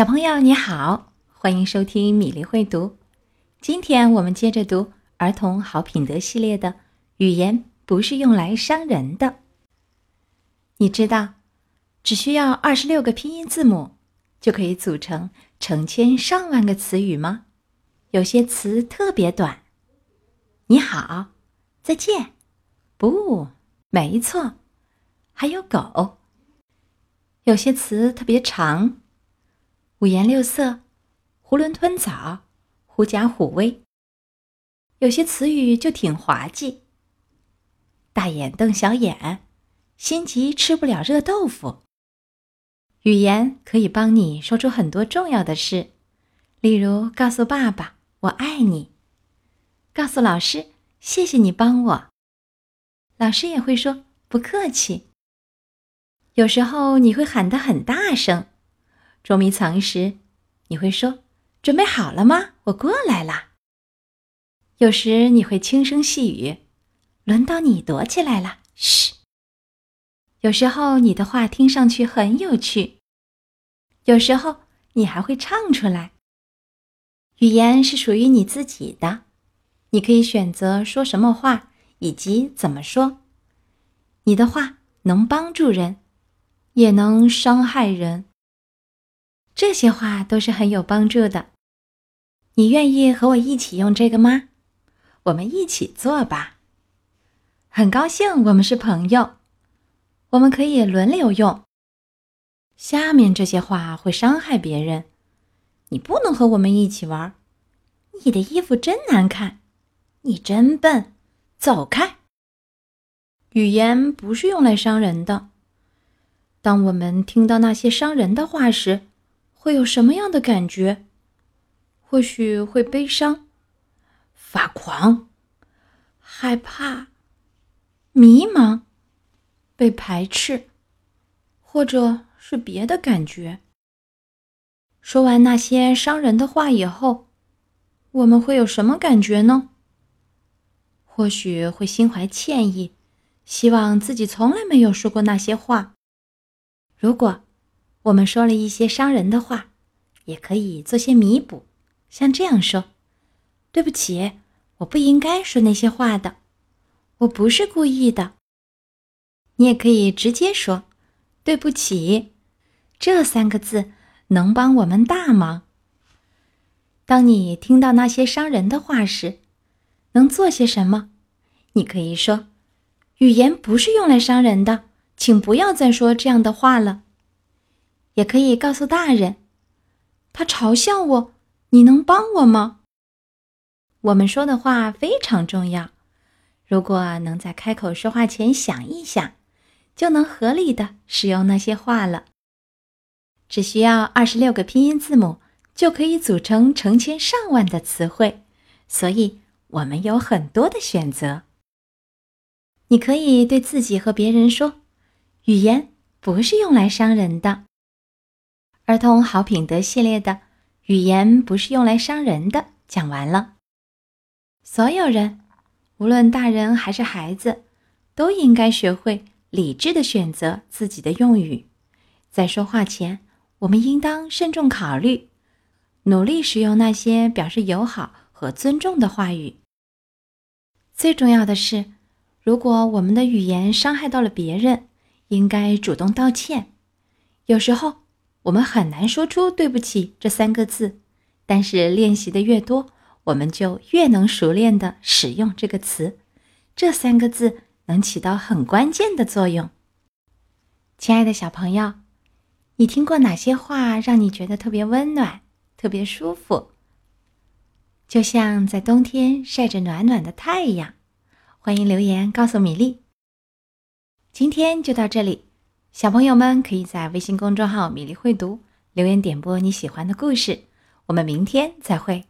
小朋友你好，欢迎收听米粒会读。今天我们接着读儿童好品德系列的语言不是用来伤人的。你知道，只需要二十六个拼音字母就可以组成成千上万个词语吗？有些词特别短，你好，再见，不，没错，还有狗。有些词特别长。五颜六色，囫囵吞枣，狐假虎威。有些词语就挺滑稽。大眼瞪小眼，心急吃不了热豆腐。语言可以帮你说出很多重要的事，例如告诉爸爸“我爱你”，告诉老师“谢谢你帮我”，老师也会说“不客气”。有时候你会喊得很大声。捉迷藏时，你会说：“准备好了吗？我过来啦。”有时你会轻声细语：“轮到你躲起来了，嘘。”有时候你的话听上去很有趣，有时候你还会唱出来。语言是属于你自己的，你可以选择说什么话以及怎么说。你的话能帮助人，也能伤害人。这些话都是很有帮助的，你愿意和我一起用这个吗？我们一起做吧。很高兴我们是朋友，我们可以轮流用。下面这些话会伤害别人，你不能和我们一起玩。你的衣服真难看，你真笨，走开。语言不是用来伤人的。当我们听到那些伤人的话时，会有什么样的感觉？或许会悲伤、发狂、害怕、迷茫、被排斥，或者是别的感觉。说完那些伤人的话以后，我们会有什么感觉呢？或许会心怀歉意，希望自己从来没有说过那些话。如果。我们说了一些伤人的话，也可以做些弥补，像这样说：“对不起，我不应该说那些话的，我不是故意的。”你也可以直接说：“对不起。”这三个字能帮我们大忙。当你听到那些伤人的话时，能做些什么？你可以说：“语言不是用来伤人的，请不要再说这样的话了。”也可以告诉大人，他嘲笑我，你能帮我吗？我们说的话非常重要，如果能在开口说话前想一想，就能合理的使用那些话了。只需要二十六个拼音字母，就可以组成成千上万的词汇，所以我们有很多的选择。你可以对自己和别人说：“语言不是用来伤人的。”儿童好品德系列的语言不是用来伤人的，讲完了。所有人，无论大人还是孩子，都应该学会理智的选择自己的用语。在说话前，我们应当慎重考虑，努力使用那些表示友好和尊重的话语。最重要的是，如果我们的语言伤害到了别人，应该主动道歉。有时候。我们很难说出“对不起”这三个字，但是练习的越多，我们就越能熟练的使用这个词。这三个字能起到很关键的作用。亲爱的小朋友，你听过哪些话让你觉得特别温暖、特别舒服？就像在冬天晒着暖暖的太阳。欢迎留言告诉米粒。今天就到这里。小朋友们可以在微信公众号“米粒会读”留言点播你喜欢的故事，我们明天再会。